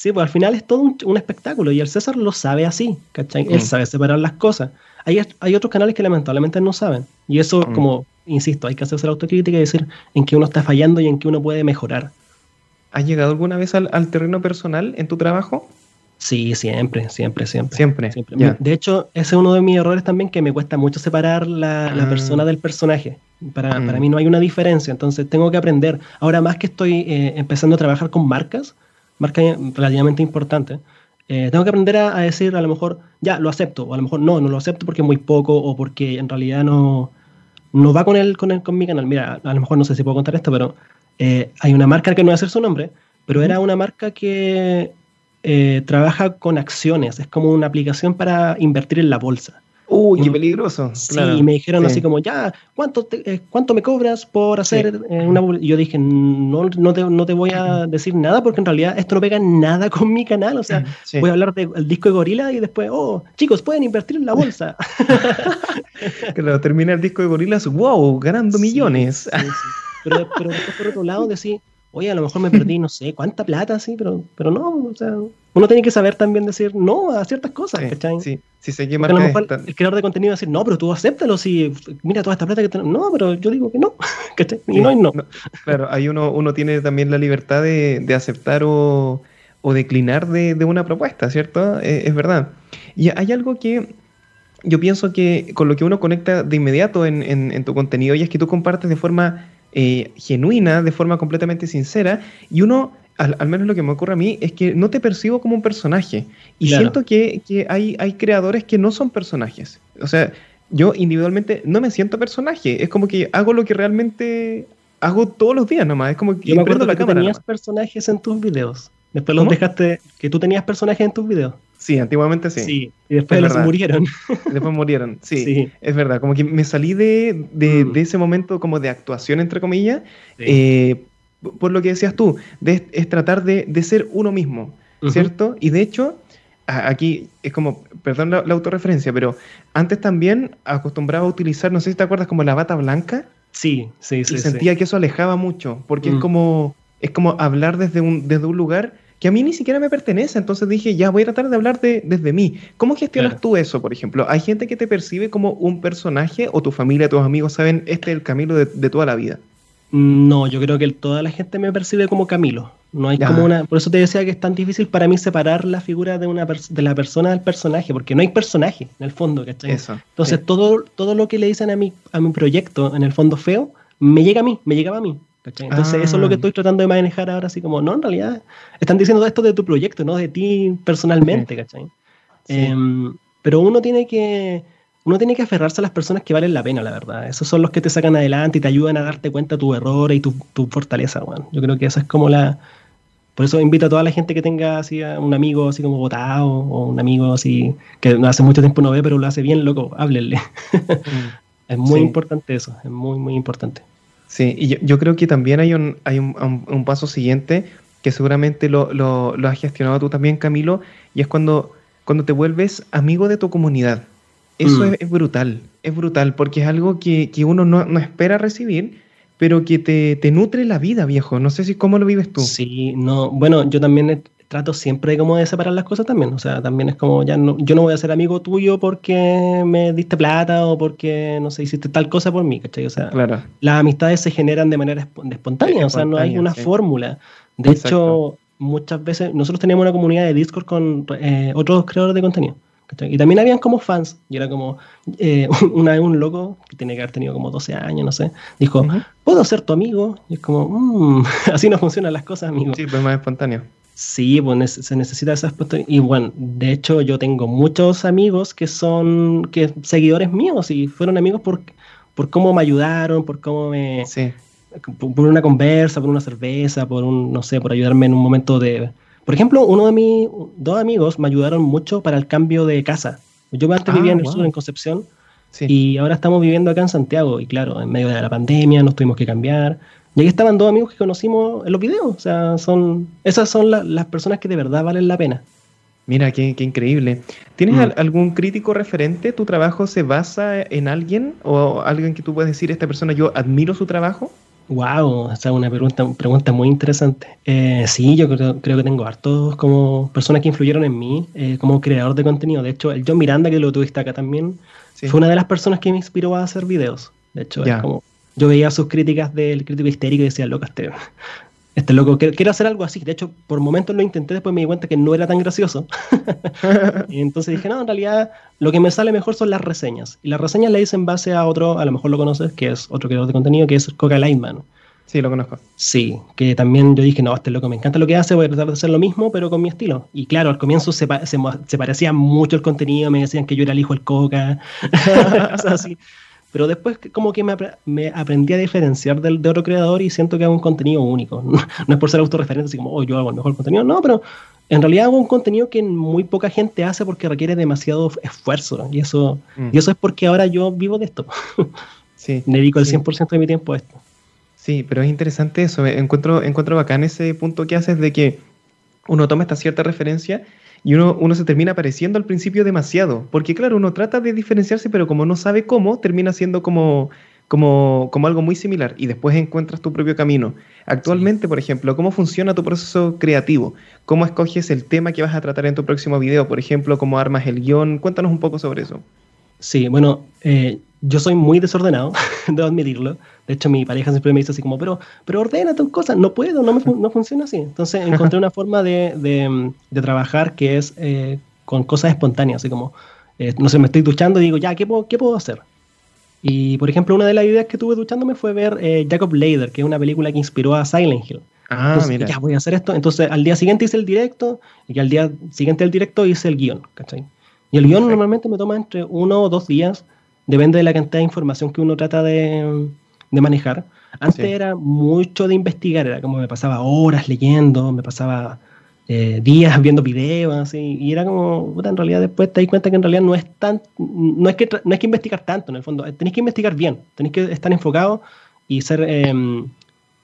pues al final es todo un, espectáculo y el César lo sabe así, ¿cachai? Él mm. sabe separar las cosas. Hay, hay otros canales que lamentablemente no saben. Y eso, mm. como, insisto, hay que hacerse la autocrítica y decir en qué uno está fallando y en qué uno puede mejorar.
¿Has llegado alguna vez al, terreno personal en tu trabajo?
Sí, siempre, siempre, siempre.
Siempre.
De hecho, ese es uno de mis errores también, que me cuesta mucho separar la, ah. persona del personaje. Para, para, mm. mí no hay una diferencia, entonces tengo que aprender. Ahora más que estoy eh, empezando a trabajar con marcas, marca relativamente importante, eh, tengo que aprender a, decir a lo mejor, ya, lo acepto, o a lo mejor no, no lo acepto porque es muy poco, o porque en realidad no, no va con, el, con, el, con mi canal. Mira, a lo mejor no sé si puedo contar esto, pero eh, hay una marca que no voy a hacer su nombre, pero era una marca que eh, trabaja con acciones, es como una aplicación para invertir en la bolsa.
Uy, qué peligroso.
Sí, y me dijeron así como, ya, ¿cuánto, eh, ¿cuánto me cobras por hacer eh, una Y yo dije, no, no, te, no te voy a decir nada porque en realidad esto no pega nada con mi canal. O sea, voy a hablar del disco de Gorila y después, oh, chicos, pueden invertir en la bolsa.
claro, termina el disco de Gorilas, wow, ganando millones.
Pero, pero después, por otro lado, decir, oye, a lo mejor me perdí, no sé, cuánta plata, sí, pero, pero no, o sea, uno tiene que saber también decir no a ciertas cosas, ¿cachai?
Sí, sí, sé que
a lo mejor el creador de contenido va a decir, no, pero tú acéptalo, si, mira toda esta plata que tenemos. No, pero yo digo que no, ¿cachai? Y no y no.
Claro, ahí uno, uno tiene también la libertad de, de aceptar o, o declinar de, de, una propuesta, ¿cierto? Eh, es verdad. Y hay algo que yo pienso que con lo que uno conecta de inmediato en, en, en tu contenido y es que tú compartes de forma eh, genuina, de forma completamente sincera, y uno, al, menos lo que me ocurre a mí, es que no te percibo como un personaje. Y siento que, hay, hay creadores que no son personajes. O sea, yo individualmente no me siento personaje, es como que hago lo que realmente hago todos los días nomás, es como que
yo me acuerdo la que cámara tenías personajes en tus videos. Después los dejaste que tú tenías personajes en tus videos.
Sí, antiguamente sí.
Sí, y después los murieron.
Después murieron, sí, Es verdad, como que me salí de, mm. de, ese momento como de actuación, entre comillas, eh, por lo que decías tú, de, es tratar de, de ser uno mismo, ¿cierto? Y de hecho, aquí es como, perdón la, autorreferencia, pero antes también acostumbraba a utilizar, no sé si te acuerdas, como la bata blanca.
Sí, sí, sí.
Y sentía que eso alejaba mucho, porque es mm. como es como hablar desde un, desde un lugar que a mí ni siquiera me pertenece. Entonces dije, ya voy a tratar de hablar de, desde mí. ¿Cómo gestionas tú eso, por ejemplo? ¿Hay gente que te percibe como un personaje o tu familia, tus amigos saben, este es el Camilo de, toda la vida?
No, yo creo que toda la gente me percibe como Camilo. No hay como una. Por eso te decía que es tan difícil para mí separar la figura de una de la persona del personaje, porque no hay personaje en el fondo, ¿cachai? Eso, Entonces todo, todo lo que le dicen a mi, a mi proyecto, en el fondo feo, me llega a mí, me llegaba a mí. Entonces eso es lo que ah. estoy tratando de manejar ahora, así como, no, en realidad están diciendo esto de tu proyecto, no de ti personalmente, ¿cachai? Em, pero uno tiene que uno tiene que aferrarse a las personas que valen la pena, la verdad. Esos son los que te sacan adelante y te ayudan a darte cuenta de tu error y tu, tu fortaleza, Yo creo que esa es como la... Por eso invito a toda la gente que tenga así a un amigo así como votado o un amigo así que hace mucho tiempo no ve, pero lo hace bien, loco, háblenle. Mm. es muy importante eso, es muy, muy importante.
Sí, y yo, creo que también hay un, hay un, un, paso siguiente que seguramente lo, lo, lo, has gestionado tú también, Camilo, y es cuando, cuando te vuelves amigo de tu comunidad. Eso mm. es, brutal, es brutal, porque es algo que, que uno no, no, espera recibir, pero que te, te, nutre la vida, viejo. No sé si cómo lo vives tú.
Sí, no, bueno, yo también trato siempre como de separar las cosas también. O sea, también es como, ya no, yo no voy a ser amigo tuyo porque me diste plata o porque, no sé, hiciste tal cosa por mí, ¿cachai? O sea, las amistades se generan de manera espontánea, o sea, no hay una fórmula. De hecho, muchas veces, nosotros teníamos una comunidad de Discord con eh, otros creadores de contenido. Y también habían como fans, y era como, eh, una vez un loco, que tiene que haber tenido como 12 años, no sé, dijo, ¿puedo ser tu amigo? Y es como, mmm, así no funcionan las cosas, amigo.
Sí, pues más espontáneo.
Sí, pues se necesita ese aspecto. Y bueno, de hecho yo tengo muchos amigos que son que seguidores míos y fueron amigos por, por cómo me ayudaron, por cómo me... Sí. Por, una conversa, por una cerveza, por un, no sé, por ayudarme en un momento de... Por ejemplo, uno de mis dos amigos me ayudaron mucho para el cambio de casa. Yo antes vivía en el ah, sur, en Concepción, y ahora estamos viviendo acá en Santiago. Y claro, en medio de la pandemia nos tuvimos que cambiar. Y ahí estaban dos amigos que conocimos en los videos. O sea, son, esas son las personas que de verdad valen la pena.
Mira, qué, increíble. ¿Tienes mm. algún crítico referente? ¿Tu trabajo se basa en alguien? ¿O alguien que tú puedes decir, esta persona yo admiro su trabajo?
Wow, esa es una pregunta, pregunta muy interesante. Eh, sí, yo creo, que tengo hartos como personas que influyeron en mí eh, como creador de contenido. De hecho, el John Miranda, que lo tuviste acá también, fue una de las personas que me inspiró a hacer videos. De hecho, es como yo veía sus críticas del crítico histérico y decía, loco, este, este loco quiero hacer algo así. De hecho, por momentos lo intenté, después me di cuenta que no era tan gracioso. y entonces dije, no, en realidad lo que me sale mejor son las reseñas. Y las reseñas le hice en base a otro, a lo mejor lo conoces, que es otro creador de contenido, que es Coca Lightman.
Sí, lo conozco.
Sí, que también yo dije, no, este loco me encanta lo que hace, voy a tratar de hacer lo mismo, pero con mi estilo. Y claro, al comienzo se, se, parecía mucho el contenido, me decían que yo era el hijo del Coca. o sea, así. Pero después como que me, aprendí a diferenciar del, de otro creador y siento que hago un contenido único. No, es por ser autorreferente, así como, oh, yo hago el mejor contenido. No, pero en realidad hago un contenido que muy poca gente hace porque requiere demasiado esfuerzo. Y eso, mm. y eso es porque ahora yo vivo de esto. Sí, Me dedico el 100% de mi tiempo a esto.
Sí, pero es interesante eso. Encuentro, encuentro bacán ese punto que haces de que uno toma esta cierta referencia y uno, uno se termina pareciendo al principio demasiado, porque claro, uno trata de diferenciarse, pero como no sabe cómo, termina siendo como, como, como algo muy similar y después encuentras tu propio camino. Actualmente, por ejemplo, ¿cómo funciona tu proceso creativo? ¿Cómo escoges el tema que vas a tratar en tu próximo video? Por ejemplo, ¿cómo armas el guion? Cuéntanos un poco sobre eso.
Sí, bueno, eh, yo soy muy desordenado, debo admitirlo. De hecho, mi pareja siempre me dice así como, pero, pero ordena tus cosas. No puedo, no, no funciona así. Entonces encontré una forma de, de, de trabajar que es eh, con cosas espontáneas, así como, eh, no sé, me estoy duchando y digo, ya, ¿qué puedo, ¿qué puedo hacer? Y, por ejemplo, una de las ideas que tuve duchándome fue ver eh, Jacob Lader, que es una película que inspiró a Silent Hill. Ah, Entonces, mira. Ya voy a hacer esto. Entonces, al día siguiente hice el directo y al día siguiente del directo hice el guion, ¿cachai? Y el guion normalmente me toma entre uno o dos días, depende de la cantidad de información que uno trata de, de manejar. Antes era mucho de investigar, era como me pasaba horas leyendo, me pasaba eh, días viendo videos, así, y era como, en realidad después te das cuenta que en realidad no es tan, no es que, no es que investigar tanto en el fondo, tenéis que investigar bien, tenéis que estar enfocado y ser, eh,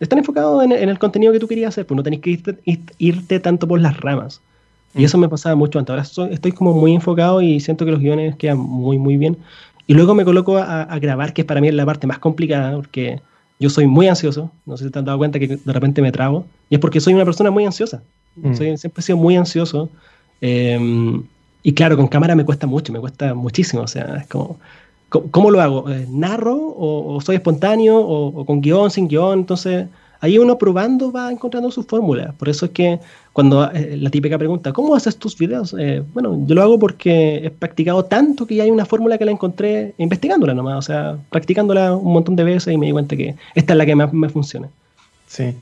estar enfocado en, el contenido que tú querías hacer, pues no tenéis que irte, tanto por las ramas. Y mm. eso me pasaba mucho antes. Ahora estoy como muy enfocado y siento que los guiones quedan muy, muy bien. Y luego me coloco a, grabar, que es para mí la parte más complicada, porque yo soy muy ansioso. No sé si te has dado cuenta que de repente me trago. Y es porque soy una persona muy ansiosa. Mm. Soy, siempre he sido muy ansioso. Em, y claro, con cámara me cuesta mucho, me cuesta muchísimo. O sea, es como, ¿cómo, lo hago? Eh, ¿Narro o, soy espontáneo o, con guion, sin guion? Entonces, ahí uno probando va encontrando su fórmula. Por eso es que cuando eh, la típica pregunta, ¿cómo haces tus videos? Eh, bueno, yo lo hago porque he practicado tanto que ya hay una fórmula que la encontré investigándola nomás, o sea, practicándola un montón de veces y me di cuenta que esta es la que más me funciona.
Sí.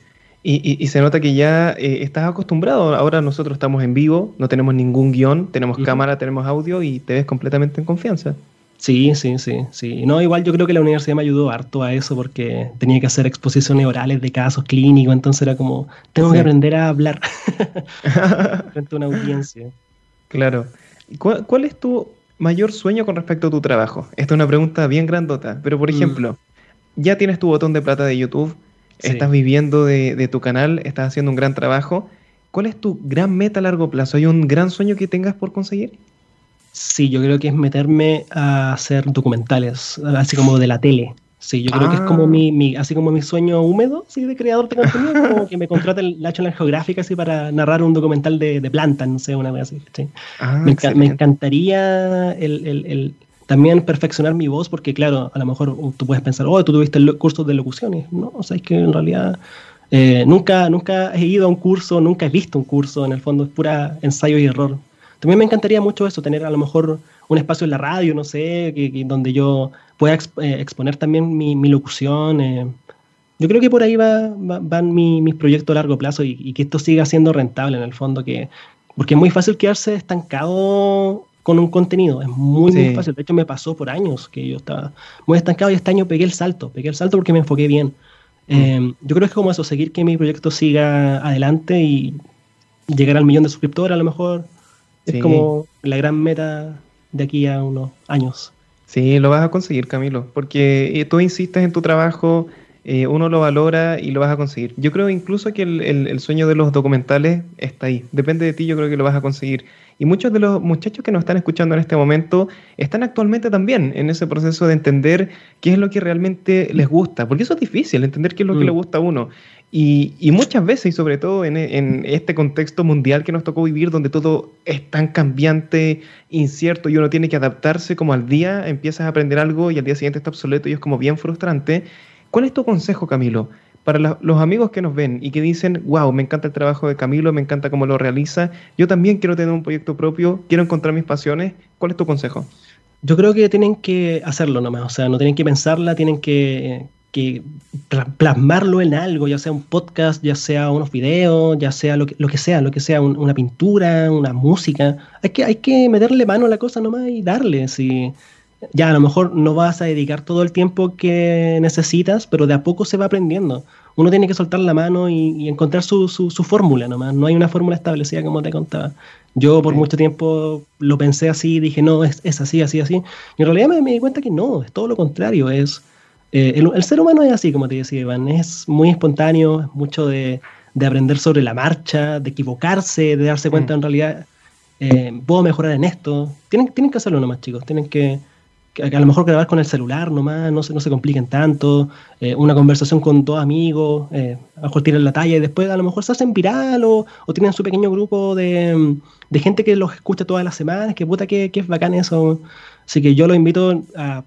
Y, se nota que ya eh, estás acostumbrado. Ahora nosotros estamos en vivo, no tenemos ningún guion, tenemos cámara, tenemos audio y te ves completamente en confianza.
Sí, sí, sí, sí. No, igual yo creo que la universidad me ayudó harto a eso porque tenía que hacer exposiciones orales de casos clínicos, entonces era como, tengo que aprender a hablar frente a una audiencia.
Claro. ¿Cuál, ¿Cuál, es tu mayor sueño con respecto a tu trabajo? Esta es una pregunta bien grandota, pero por mm. ejemplo, ya tienes tu botón de plata de YouTube, estás viviendo de, de tu canal, estás haciendo un gran trabajo. ¿Cuál es tu gran meta a largo plazo? ¿Hay un gran sueño que tengas por conseguir?
Sí, yo creo que es meterme a hacer documentales, así como de la tele. Sí, yo creo que es como ah. mi, así como mi sueño húmedo, sí, de creador de contenido, como que me contrate la National Geographic así para narrar un documental de, de plantas, no sé, una vez así. Ah, me, encantaría el, también perfeccionar mi voz, porque claro, a lo mejor tú puedes pensar, oh, tú tuviste el curso de locución, no, o sea, es que en realidad eh, nunca, nunca he ido a un curso, nunca he visto un curso, en el fondo es pura ensayo y error. También me encantaría mucho eso, tener a lo mejor un espacio en la radio, no sé, que, donde yo pueda eh, exponer también mi, locución. Eh. Yo creo que por ahí va, van mis proyectos a largo plazo y, que esto siga siendo rentable en el fondo, que, porque es muy fácil quedarse estancado con un contenido, es muy, muy fácil. De hecho, me pasó por años que yo estaba muy estancado y este año pegué el salto, pegué el salto porque me enfoqué bien. Mm. Eh, yo creo que es como eso, seguir que mi proyecto siga adelante y llegar al millón de suscriptores a lo mejor es como la gran meta de aquí a unos años.
Sí, lo vas a conseguir, Camilo, porque eh, tú insistes en tu trabajo, eh, uno lo valora y lo vas a conseguir. Yo creo incluso que el, sueño de los documentales está ahí. Depende de ti, yo creo que lo vas a conseguir. Y muchos de los muchachos que nos están escuchando en este momento están actualmente también en ese proceso de entender qué es lo que realmente les gusta, porque eso es difícil, entender qué es lo que le mm. gusta a uno. Y, muchas veces, y sobre todo en, este contexto mundial que nos tocó vivir, donde todo es tan cambiante, incierto, y uno tiene que adaptarse como al día, empiezas a aprender algo y al día siguiente está obsoleto y es como bien frustrante. ¿Cuál es tu consejo, Camilo, para los amigos que nos ven y que dicen, wow, me encanta el trabajo de Camilo, me encanta cómo lo realiza, yo también quiero tener un proyecto propio, quiero encontrar mis pasiones? ¿Cuál es tu consejo?
Yo creo que tienen que hacerlo nomás, o sea, no tienen que pensarla, tienen que plasmarlo en algo, ya sea un podcast, ya sea unos videos, ya sea lo que, lo que sea, lo que sea, una pintura, una música. Hay que, hay que meterle mano a la cosa nomás y darle. Si, ya a lo mejor no vas a dedicar todo el tiempo que necesitas, pero de a poco se va aprendiendo. Uno tiene que soltar la mano y, encontrar su, su, fórmula nomás. No hay una fórmula establecida como te contaba. Yo por mucho tiempo lo pensé así, dije, no, es, es así, así, así. Y en realidad me, me di cuenta que no, es todo lo contrario. Es eh, el, ser humano es así, como te decía Iván, es muy espontáneo, es mucho de, aprender sobre la marcha, de equivocarse, de darse cuenta mm. en realidad, eh, puedo mejorar en esto. Tienen, tienen que hacerlo nomás, chicos, tienen que, a lo mejor grabar con el celular nomás, no se, no se compliquen tanto, eh, una conversación con dos amigos, a lo mejor tiran la talla y después a lo mejor se hacen viral o, tienen su pequeño grupo de, gente que los escucha todas las semanas, que puta que, que es bacán eso. Así que yo los invito a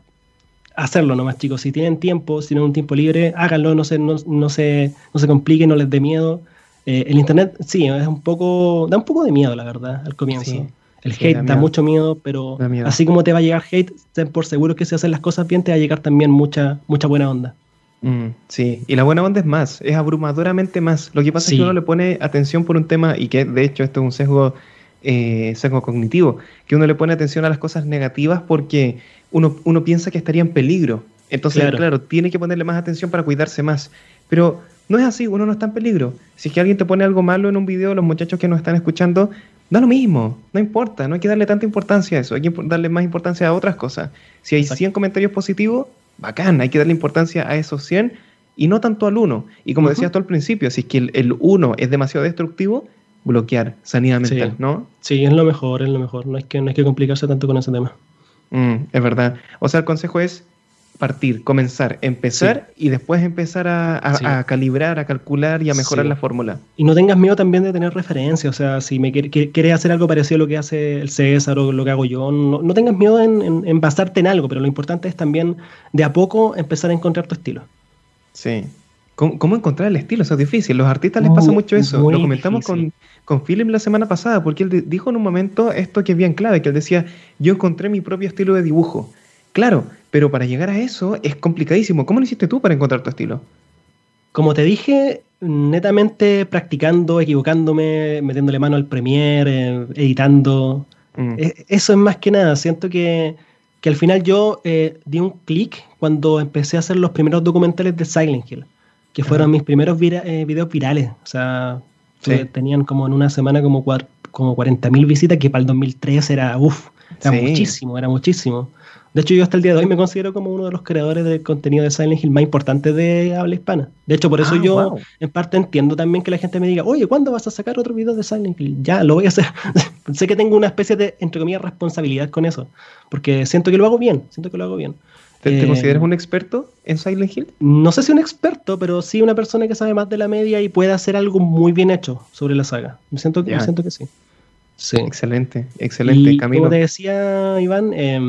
hacerlo nomás, chicos. Si tienen tiempo, si tienen un tiempo libre, háganlo, no se, no, no se, no se compliquen, no les dé miedo. Eh, el internet, sí, es un poco, da un poco de miedo, la verdad, al comienzo. El hate da, mucho miedo, pero así como te va a llegar hate, ten por seguro que si haces las cosas bien, te va a llegar también mucha, mucha buena onda.
Mm, sí, y la buena onda es más, es abrumadoramente más. Lo que pasa es que uno le pone atención por un tema, y que de hecho esto es un sesgo, eh, sesgo cognitivo, que uno le pone atención a las cosas negativas porque uno, piensa que estaría en peligro. Entonces, claro. tiene que ponerle más atención para cuidarse más. Pero no es así, uno no está en peligro. Si es que alguien te pone algo malo en un video, los muchachos que nos están escuchando, da lo mismo, no importa, no hay que darle tanta importancia a eso, hay que darle más importancia a otras cosas. Si hay 100 comentarios positivos, bacán, hay que darle importancia a esos 100 y no tanto al uno. Y como decías tú al principio, si es que el, uno es demasiado destructivo, bloquear sanidad mental, ¿no?
Sí, es lo mejor, es lo mejor, no hay que, no hay que complicarse tanto con ese tema.
Mm, es verdad. O sea, el consejo es partir, comenzar, empezar y después empezar a, calibrar, a calcular y a mejorar la fórmula.
Y no tengas miedo también de tener referencia, o sea, si me quieres hacer algo parecido a lo que hace el César o lo que hago yo, no, tengas miedo en, basarte en algo, pero lo importante es también de a poco empezar a encontrar tu estilo.
Sí, ¿Cómo, encontrar el estilo? Eso es difícil. Los artistas les pasa mucho eso. Lo comentamos con, con Philip la semana pasada, porque él dijo en un momento esto que es bien clave, que él decía, yo encontré mi propio estilo de dibujo. Claro, pero para llegar a eso es complicadísimo. ¿Cómo lo hiciste tú para encontrar tu estilo?
Como te dije, netamente practicando, equivocándome, metiéndole mano al Premiere, eh, editando. Mm. E, eso es más que nada. Siento que, al final yo eh, di un clic cuando empecé a hacer los primeros documentales de Silent Hill, que fueron mis primeros eh, videos virales. O sea, tenían como en una semana como, como 40.000 visitas, que para el 2003 era, uff, era muchísimo, era muchísimo. De hecho, yo hasta el día de hoy me considero como uno de los creadores de contenido de Silent Hill más importantes de habla hispana. De hecho, por eso ah, yo en parte entiendo también que la gente me diga, oye, ¿cuándo vas a sacar otro video de Silent Hill? Ya, lo voy a hacer. sé que tengo una especie de, entre comillas, responsabilidad con eso. Porque siento que lo hago bien, siento que lo hago bien.
¿Te, eh, consideras un experto en Silent Hill?
No sé si un experto, pero sí una persona que sabe más de la media y puede hacer algo muy bien hecho sobre la saga. Me siento, me siento que sí.
Sí. Excelente, excelente,
y, Como te decía Iván, eh,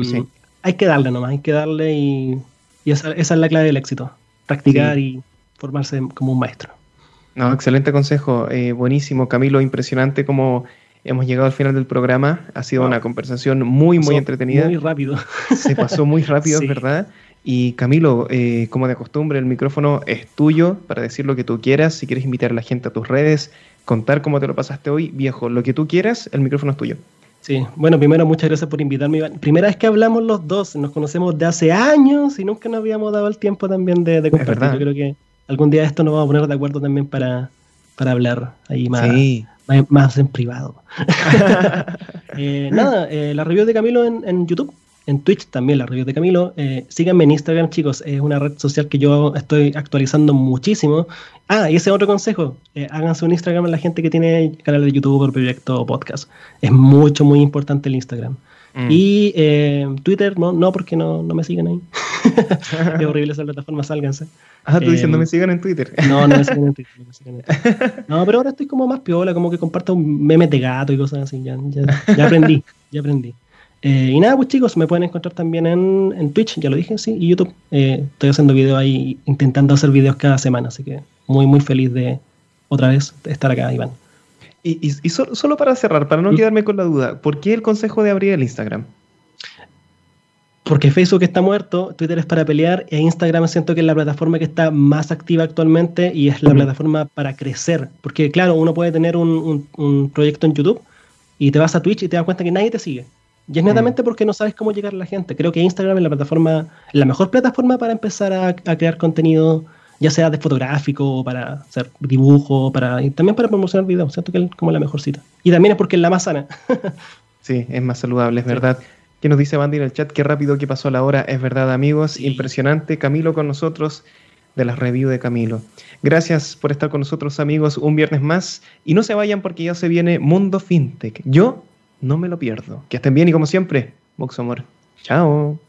hay que darle nomás, hay que darle y, esa, es la clave del éxito, practicar y formarse como un maestro.
No, excelente consejo, eh, buenísimo, Camilo, impresionante como hemos llegado al final del programa, ha sido una conversación muy, muy entretenida.
Muy rápido.
Se pasó muy rápido, ¿verdad? Y Camilo, eh, como de costumbre, el micrófono es tuyo para decir lo que tú quieras, si quieres invitar a la gente a tus redes, contar cómo te lo pasaste hoy, viejo, lo que tú quieras, el micrófono es tuyo.
Sí, bueno, primero muchas gracias por invitarme. Primera vez que hablamos los dos, nos conocemos de hace años y nunca nos habíamos dado el tiempo también de, de compartir. Yo creo que algún día esto nos vamos a poner de acuerdo también para, para hablar ahí más, más, en privado. Eh, nada, eh, la review de Camilo en, en YouTube en Twitch también, la review de Camilo. Eh, síganme en Instagram, chicos. Es una red social que yo estoy actualizando muchísimo. Ah, y ese otro consejo. Eh, háganse un Instagram a la gente que tiene canal de YouTube o proyecto o podcast. Es mucho, muy importante el Instagram. Mm. Y eh, Twitter, no, no, porque no, no me siguen ahí. es horrible esa plataforma, sálganse.
Ah, tú diciendo me sigan en Twitter.
no, no me sigan en Twitter. No, pero ahora estoy como más piola, como que comparto memes de gato y cosas así. ya, ya aprendí, ya aprendí. Eh, y nada, pues chicos, me pueden encontrar también en, Twitch, ya lo dije, sí, y YouTube. Eh, estoy haciendo videos ahí, intentando hacer videos cada semana, así que muy, muy feliz de otra vez estar acá, Iván.
Y, solo, para cerrar, para no quedarme con la duda, ¿por qué el consejo de abrir el Instagram?
Porque Facebook está muerto, Twitter es para pelear e Instagram siento que es la plataforma que está más activa actualmente y es la plataforma para crecer. Porque claro, uno puede tener un proyecto en YouTube y te vas a Twitch y te das cuenta que nadie te sigue y es netamente porque no sabes cómo llegar a la gente. Creo que Instagram es la plataforma, la mejor plataforma para empezar a, crear contenido, ya sea de fotográfico, para hacer dibujo, para, y también para promocionar videos. Siento que es como la mejor cita. Y también es porque es la más sana.
sí, es más saludable, es verdad. ¿Qué nos dice Bandy en el chat? Qué rápido que pasó la hora, es verdad, amigos. Impresionante. Camilo con nosotros de las reviews de Camilo. Gracias por estar con nosotros, amigos, un viernes más. Y no se vayan porque ya se viene Mundo FinTech. Yo no me lo pierdo. Que estén bien y como siempre, Box Amor. Chao.